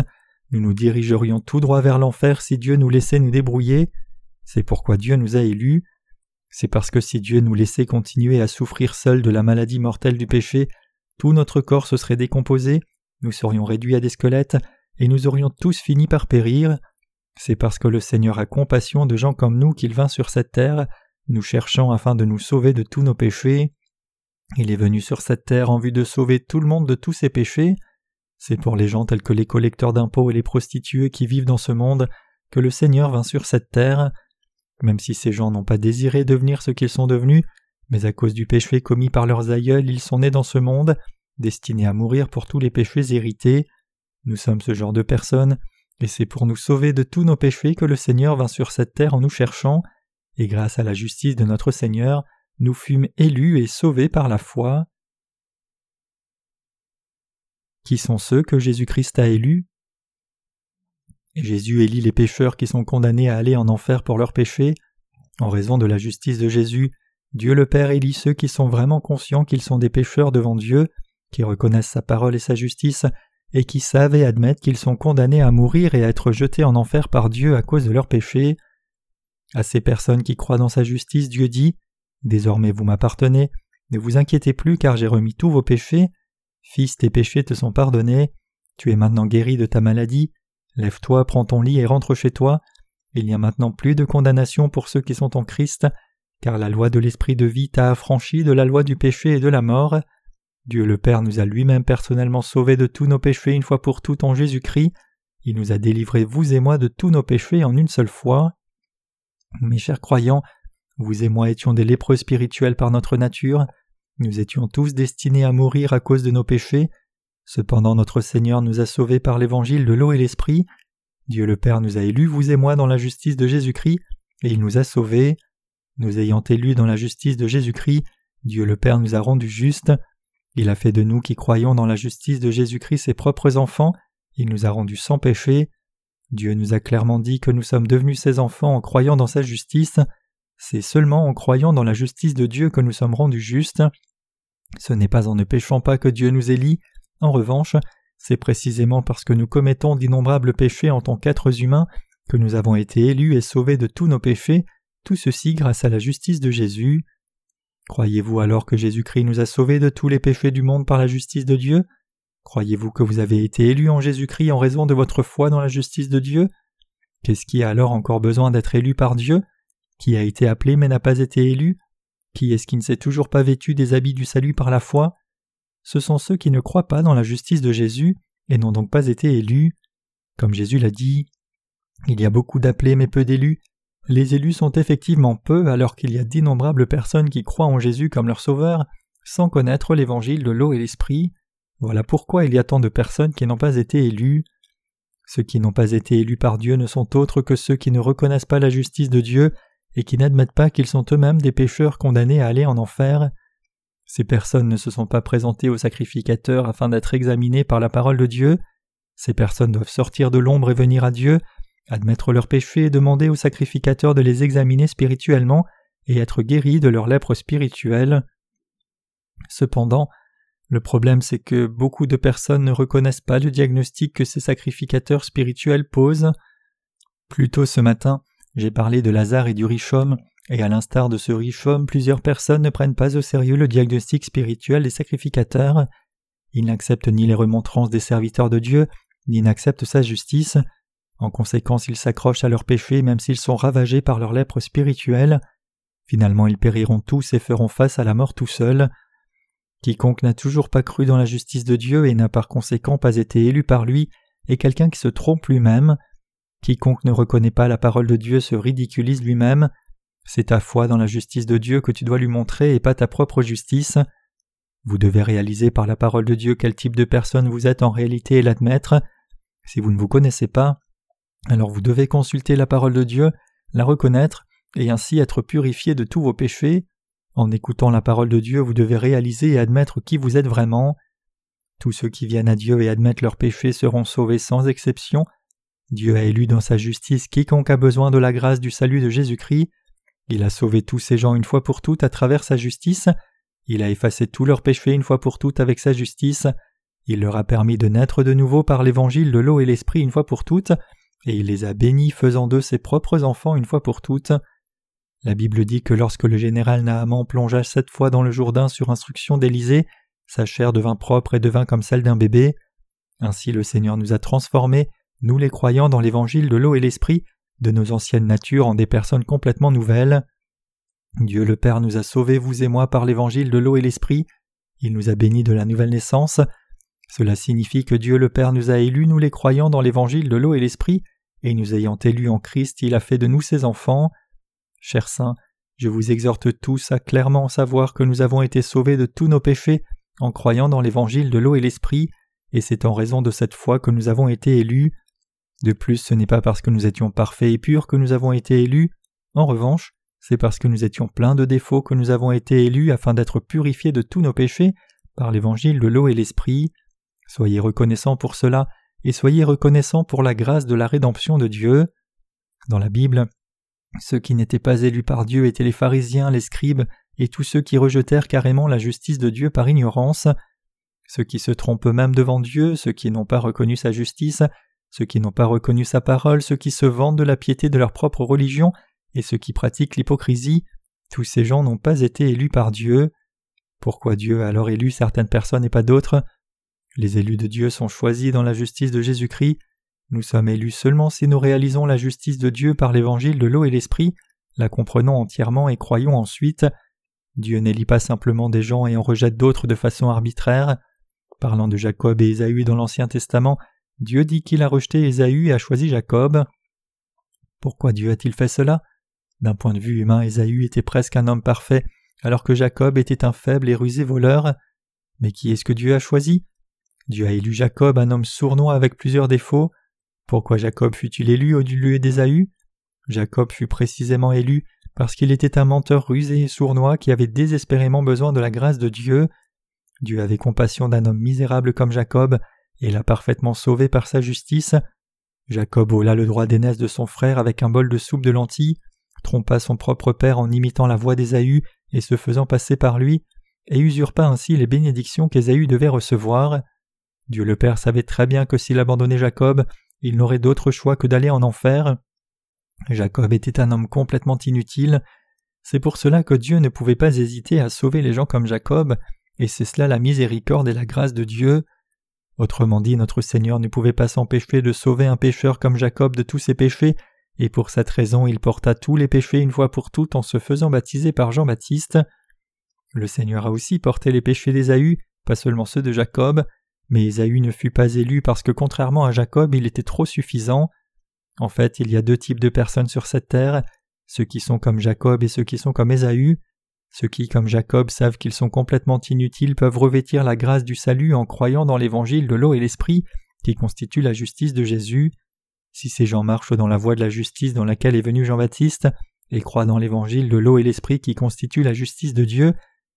A: nous nous dirigerions tout droit vers l'enfer si Dieu nous laissait nous débrouiller. C'est pourquoi Dieu nous a élus. C'est parce que si Dieu nous laissait continuer à souffrir seuls de la maladie mortelle du péché, tout notre corps se serait décomposé, nous serions réduits à des squelettes, et nous aurions tous fini par périr. C'est parce que le Seigneur a compassion de gens comme nous qu'il vint sur cette terre, nous cherchant afin de nous sauver de tous nos péchés. Il est venu sur cette terre en vue de sauver tout le monde de tous ses péchés. C'est pour les gens tels que les collecteurs d'impôts et les prostituées qui vivent dans ce monde que le Seigneur vint sur cette terre. Même si ces gens n'ont pas désiré devenir ce qu'ils sont devenus, mais à cause du péché commis par leurs aïeuls, ils sont nés dans ce monde, destinés à mourir pour tous les péchés hérités. Nous sommes ce genre de personnes, et c'est pour nous sauver de tous nos péchés que le Seigneur vint sur cette terre en nous cherchant, et grâce à la justice de notre Seigneur, nous fûmes élus et sauvés par la foi. Qui sont ceux que Jésus-Christ a élus? Jésus élit les pécheurs qui sont condamnés à aller en enfer pour leurs péchés. En raison de la justice de Jésus, Dieu le Père élit ceux qui sont vraiment conscients qu'ils sont des pécheurs devant Dieu, qui reconnaissent sa parole et sa justice, et qui savent et admettent qu'ils sont condamnés à mourir et à être jetés en enfer par Dieu à cause de leurs péchés. À ces personnes qui croient dans sa justice, Dieu dit Désormais vous m'appartenez, ne vous inquiétez plus car j'ai remis tous vos péchés. Fils, tes péchés te sont pardonnés. Tu es maintenant guéri de ta maladie. Lève-toi, prends ton lit et rentre chez toi. Il n'y a maintenant plus de condamnation pour ceux qui sont en Christ, car la loi de l'Esprit de vie t'a affranchi de la loi du péché et de la mort. Dieu le Père nous a lui-même personnellement sauvés de tous nos péchés une fois pour toutes en Jésus-Christ. Il nous a délivrés, vous et moi, de tous nos péchés en une seule fois. Mes chers croyants, vous et moi étions des lépreux spirituels par notre nature, nous étions tous destinés à mourir à cause de nos péchés, cependant notre Seigneur nous a sauvés par l'évangile de l'eau et l'esprit, Dieu le Père nous a élus, vous et moi, dans la justice de Jésus-Christ, et il nous a sauvés. Nous ayant élus dans la justice de Jésus-Christ, Dieu le Père nous a rendus justes, il a fait de nous qui croyons dans la justice de Jésus-Christ ses propres enfants, il nous a rendus sans péché, Dieu nous a clairement dit que nous sommes devenus ses enfants en croyant dans sa justice, c'est seulement en croyant dans la justice de Dieu que nous sommes rendus justes. Ce n'est pas en ne péchant pas que Dieu nous élit, en revanche, c'est précisément parce que nous commettons d'innombrables péchés en tant qu'êtres humains que nous avons été élus et sauvés de tous nos péchés, tout ceci grâce à la justice de Jésus. Croyez-vous alors que Jésus-Christ nous a sauvés de tous les péchés du monde par la justice de Dieu? Croyez-vous que vous avez été élus en Jésus-Christ en raison de votre foi dans la justice de Dieu? Qu'est-ce qui a alors encore besoin d'être élu par Dieu? Qui a été appelé mais n'a pas été élu? Qui est-ce qui ne s'est toujours pas vêtu des habits du salut par la foi? Ce sont ceux qui ne croient pas dans la justice de Jésus et n'ont donc pas été élus. Comme Jésus l'a dit, il y a beaucoup d'appelés mais peu d'élus. Les élus sont effectivement peu alors qu'il y a d'innombrables personnes qui croient en Jésus comme leur sauveur sans connaître l'évangile de l'eau et l'esprit. Voilà pourquoi il y a tant de personnes qui n'ont pas été élues. Ceux qui n'ont pas été élus par Dieu ne sont autres que ceux qui ne reconnaissent pas la justice de Dieu et qui n'admettent pas qu'ils sont eux-mêmes des pécheurs condamnés à aller en enfer. Ces personnes ne se sont pas présentées au sacrificateur afin d'être examinées par la parole de Dieu. Ces personnes doivent sortir de l'ombre et venir à Dieu, admettre leurs péchés et demander au sacrificateur de les examiner spirituellement et être guéris de leur lèpre spirituelle. Cependant, le problème c'est que beaucoup de personnes ne reconnaissent pas le diagnostic que ces sacrificateurs spirituels posent. Plus tôt ce matin, j'ai parlé de Lazare et du riche homme, et à l'instar de ce riche homme, plusieurs personnes ne prennent pas au sérieux le diagnostic spirituel des sacrificateurs. Ils n'acceptent ni les remontrances des serviteurs de Dieu, ni n'acceptent sa justice. En conséquence, ils s'accrochent à leurs péchés même s'ils sont ravagés par leur lèpre spirituelle. Finalement, ils périront tous et feront face à la mort tout seuls. Quiconque n'a toujours pas cru dans la justice de Dieu et n'a par conséquent pas été élu par lui est quelqu'un qui se trompe lui-même. Quiconque ne reconnaît pas la parole de Dieu se ridiculise lui-même. C'est ta foi dans la justice de Dieu que tu dois lui montrer et pas ta propre justice. Vous devez réaliser par la parole de Dieu quel type de personne vous êtes en réalité et l'admettre. Si vous ne vous connaissez pas, alors vous devez consulter la parole de Dieu, la reconnaître, et ainsi être purifié de tous vos péchés. En écoutant la parole de Dieu, vous devez réaliser et admettre qui vous êtes vraiment. Tous ceux qui viennent à Dieu et admettent leurs péchés seront sauvés sans exception, Dieu a élu dans sa justice quiconque a besoin de la grâce du salut de Jésus-Christ. Il a sauvé tous ces gens une fois pour toutes à travers sa justice. Il a effacé tous leurs péchés une fois pour toutes avec sa justice. Il leur a permis de naître de nouveau par l'évangile de l'eau et l'esprit une fois pour toutes, et il les a bénis faisant d'eux ses propres enfants une fois pour toutes. La Bible dit que lorsque le général Naaman plongea sept fois dans le Jourdain sur instruction d'Élisée, sa chair devint propre et devint comme celle d'un bébé. Ainsi le Seigneur nous a transformés, nous les croyants dans l'évangile de l'eau et l'esprit, de nos anciennes natures en des personnes complètement nouvelles. Dieu le Père nous a sauvés, vous et moi, par l'évangile de l'eau et l'esprit. Il nous a bénis de la nouvelle naissance. Cela signifie que Dieu le Père nous a élus, nous les croyants, dans l'évangile de l'eau et l'esprit, et nous ayant élus en Christ, il a fait de nous ses enfants. Chers saints, je vous exhorte tous à clairement savoir que nous avons été sauvés de tous nos péchés en croyant dans l'évangile de l'eau et l'esprit, et c'est en raison de cette foi que nous avons été élus. De plus, ce n'est pas parce que nous étions parfaits et purs que nous avons été élus. En revanche, c'est parce que nous étions pleins de défauts que nous avons été élus afin d'être purifiés de tous nos péchés par l'évangile de l'eau et l'esprit. Soyez reconnaissants pour cela et soyez reconnaissants pour la grâce de la rédemption de Dieu. Dans la Bible, ceux qui n'étaient pas élus par Dieu étaient les pharisiens, les scribes et tous ceux qui rejetèrent carrément la justice de Dieu par ignorance. Ceux qui se trompent eux-mêmes devant Dieu, ceux qui n'ont pas reconnu sa justice, ceux qui n'ont pas reconnu sa parole, ceux qui se vantent de la piété de leur propre religion et ceux qui pratiquent l'hypocrisie, tous ces gens n'ont pas été élus par Dieu. Pourquoi Dieu a alors élu certaines personnes et pas d'autres? Les élus de Dieu sont choisis dans la justice de Jésus-Christ. Nous sommes élus seulement si nous réalisons la justice de Dieu par l'évangile de l'eau et l'esprit, la comprenons entièrement et croyons ensuite. Dieu n'élit pas simplement des gens et en rejette d'autres de façon arbitraire. Parlant de Jacob et Ésaü dans l'Ancien Testament, Dieu dit qu'il a rejeté Ésaü et a choisi Jacob. Pourquoi Dieu a-t-il fait cela? D'un point de vue humain, Ésaü était presque un homme parfait, alors que Jacob était un faible et rusé voleur. Mais qui est-ce que Dieu a choisi? Dieu a élu Jacob, un homme sournois avec plusieurs défauts. Pourquoi Jacob fut-il élu au lieu d'Ésaü? Jacob fut précisément élu parce qu'il était un menteur rusé et sournois qui avait désespérément besoin de la grâce de Dieu. Dieu avait compassion d'un homme misérable comme Jacob et l'a parfaitement sauvé par sa justice. Jacob vola le droit d'aînesse de son frère avec un bol de soupe de lentilles, trompa son propre père en imitant la voix d'Ésaü et se faisant passer par lui, et usurpa ainsi les bénédictions qu'Ésaü devait recevoir. Dieu le Père savait très bien que s'il abandonnait Jacob, il n'aurait d'autre choix que d'aller en enfer. Jacob était un homme complètement inutile. C'est pour cela que Dieu ne pouvait pas hésiter à sauver les gens comme Jacob, et c'est cela la miséricorde et la grâce de Dieu. Autrement dit, notre Seigneur ne pouvait pas s'empêcher de sauver un pécheur comme Jacob de tous ses péchés, et pour cette raison il porta tous les péchés une fois pour toutes en se faisant baptiser par Jean-Baptiste. Le Seigneur a aussi porté les péchés d'Ésaü, pas seulement ceux de Jacob, mais Ésaü ne fut pas élu parce que contrairement à Jacob il était trop suffisant. En fait, il y a deux types de personnes sur cette terre, ceux qui sont comme Jacob et ceux qui sont comme Ésaü. Ceux qui, comme Jacob, savent qu'ils sont complètement inutiles peuvent revêtir la grâce du salut en croyant dans l'évangile de l'eau et l'esprit qui constitue la justice de Jésus. Si ces gens marchent dans la voie de la justice dans laquelle est venu Jean-Baptiste, et croient dans l'évangile de l'eau et l'esprit qui constitue la justice de Dieu,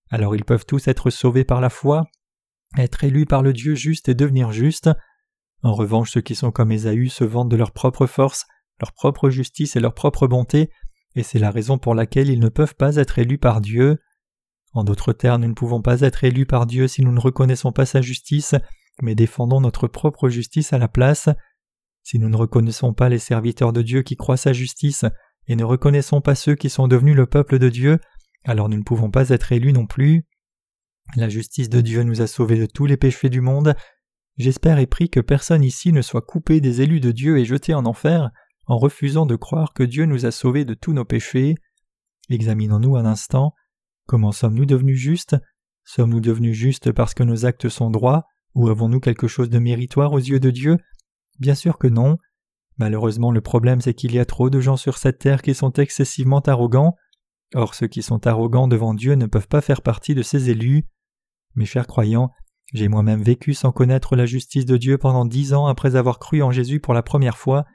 A: alors ils peuvent tous être sauvés par la foi, être élus par le Dieu juste et devenir justes. En revanche, ceux qui sont comme Ésaü se vantent de leur propre force, leur propre justice et leur propre bonté, et c'est la raison pour laquelle ils ne peuvent pas être élus par Dieu. En d'autres termes, nous ne pouvons pas être élus par Dieu si nous ne reconnaissons pas sa justice, mais défendons notre propre justice à la place. Si nous ne reconnaissons pas les serviteurs de Dieu qui croient sa justice, et ne reconnaissons pas ceux qui sont devenus le peuple de Dieu, alors nous ne pouvons pas être élus non plus. La justice de Dieu nous a sauvés de tous les péchés du monde, J'espère et prie que personne ici ne soit coupé des élus de Dieu et jeté en enfer en refusant de croire que Dieu nous a sauvés de tous nos péchés. Examinons-nous un instant. Comment sommes-nous devenus justes? Sommes-nous devenus justes parce que nos actes sont droits ou avons-nous quelque chose de méritoire aux yeux de Dieu? Bien sûr que non. Malheureusement, le problème c'est qu'il y a trop de gens sur cette terre qui sont excessivement arrogants. Or, ceux qui sont arrogants devant Dieu ne peuvent pas faire partie de ses élus. Mes chers croyants, j'ai moi-même vécu sans connaître la justice de Dieu pendant dix ans après avoir cru en Jésus pour la première fois,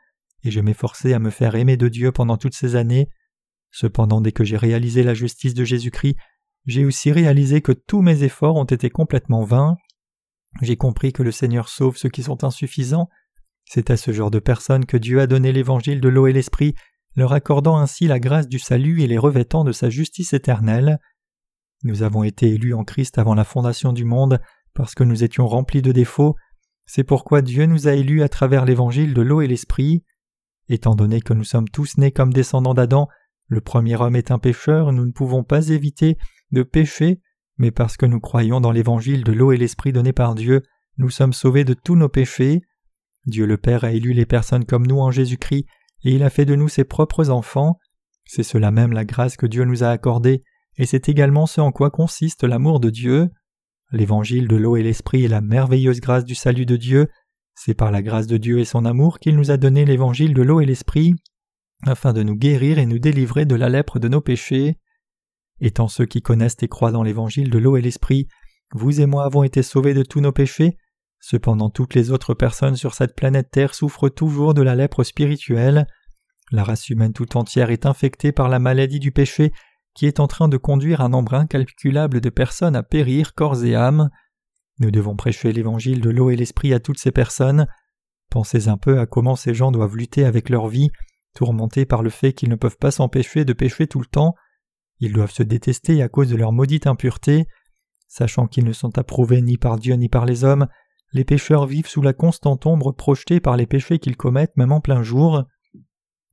A: et je m'efforçais à me faire aimer de Dieu pendant toutes ces années. Cependant, dès que j'ai réalisé la justice de Jésus-Christ, j'ai aussi réalisé que tous mes efforts ont été complètement vains. J'ai compris que le Seigneur sauve ceux qui sont insuffisants. C'est à ce genre de personnes que Dieu a donné l'évangile de l'eau et l'esprit, leur accordant ainsi la grâce du salut et les revêtant de sa justice éternelle. Nous avons été élus en Christ avant la fondation du monde parce que nous étions remplis de défauts. C'est pourquoi Dieu nous a élus à travers l'évangile de l'eau et l'esprit. Étant donné que nous sommes tous nés comme descendants d'Adam, le premier homme est un pécheur, nous ne pouvons pas éviter de pécher, mais parce que nous croyons dans l'évangile de l'eau et l'esprit donné par Dieu, nous sommes sauvés de tous nos péchés. Dieu le Père a élu les personnes comme nous en Jésus-Christ, et il a fait de nous ses propres enfants. C'est cela même la grâce que Dieu nous a accordée, et c'est également ce en quoi consiste l'amour de Dieu. L'évangile de l'eau et l'esprit est la merveilleuse grâce du salut de Dieu. C'est par la grâce de Dieu et son amour qu'il nous a donné l'évangile de l'eau et l'esprit, afin de nous guérir et nous délivrer de la lèpre de nos péchés. Étant ceux qui connaissent et croient dans l'évangile de l'eau et l'esprit, vous et moi avons été sauvés de tous nos péchés, cependant toutes les autres personnes sur cette planète Terre souffrent toujours de la lèpre spirituelle. La race humaine tout entière est infectée par la maladie du péché qui est en train de conduire un nombre incalculable de personnes à périr corps et âme. Nous devons prêcher l'évangile de l'eau et l'esprit à toutes ces personnes. Pensez un peu à comment ces gens doivent lutter avec leur vie, tourmentés par le fait qu'ils ne peuvent pas s'empêcher de pécher tout le temps. Ils doivent se détester à cause de leur maudite impureté. Sachant qu'ils ne sont approuvés ni par Dieu ni par les hommes, les pécheurs vivent sous la constante ombre projetée par les péchés qu'ils commettent même en plein jour.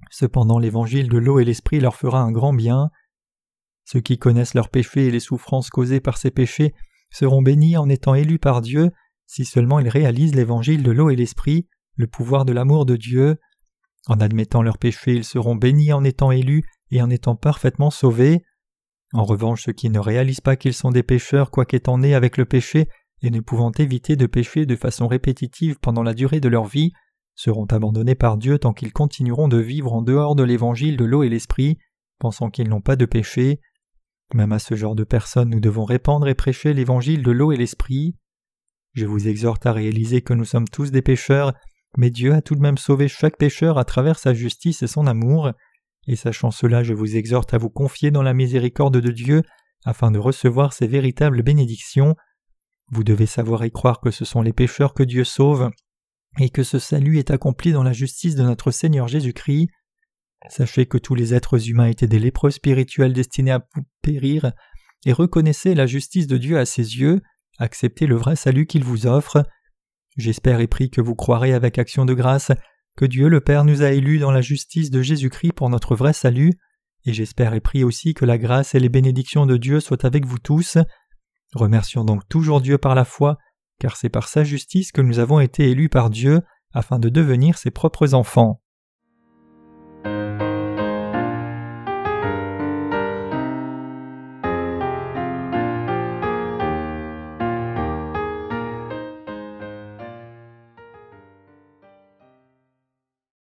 A: Cependant l'évangile de l'eau et l'esprit leur fera un grand bien. Ceux qui connaissent leurs péchés et les souffrances causées par ces péchés seront bénis en étant élus par Dieu si seulement ils réalisent l'évangile de l'eau et l'esprit, le pouvoir de l'amour de Dieu. En admettant leurs péchés, ils seront bénis en étant élus et en étant parfaitement sauvés. En revanche, ceux qui ne réalisent pas qu'ils sont des pécheurs, quoiqu'étant nés avec le péché et ne pouvant éviter de pécher de façon répétitive pendant la durée de leur vie, seront abandonnés par Dieu tant qu'ils continueront de vivre en dehors de l'évangile de l'eau et l'esprit, pensant qu'ils n'ont pas de péché. Même à ce genre de personnes, nous devons répandre et prêcher l'évangile de l'eau et l'esprit. Je vous exhorte à réaliser que nous sommes tous des pécheurs, mais Dieu a tout de même sauvé chaque pécheur à travers sa justice et son amour, et sachant cela, je vous exhorte à vous confier dans la miséricorde de Dieu afin de recevoir ses véritables bénédictions. Vous devez savoir y croire que ce sont les pécheurs que Dieu sauve, et que ce salut est accompli dans la justice de notre Seigneur Jésus-Christ. Sachez que tous les êtres humains étaient des lépreux spirituels destinés à périr, et reconnaissez la justice de Dieu à ses yeux, acceptez le vrai salut qu'il vous offre. J'espère et prie que vous croirez avec action de grâce que Dieu le Père nous a élus dans la justice de Jésus-Christ pour notre vrai salut, et j'espère et prie aussi que la grâce et les bénédictions de Dieu soient avec vous tous. Remercions donc toujours Dieu par la foi, car c'est par sa justice que nous avons été élus par Dieu afin de devenir ses propres enfants.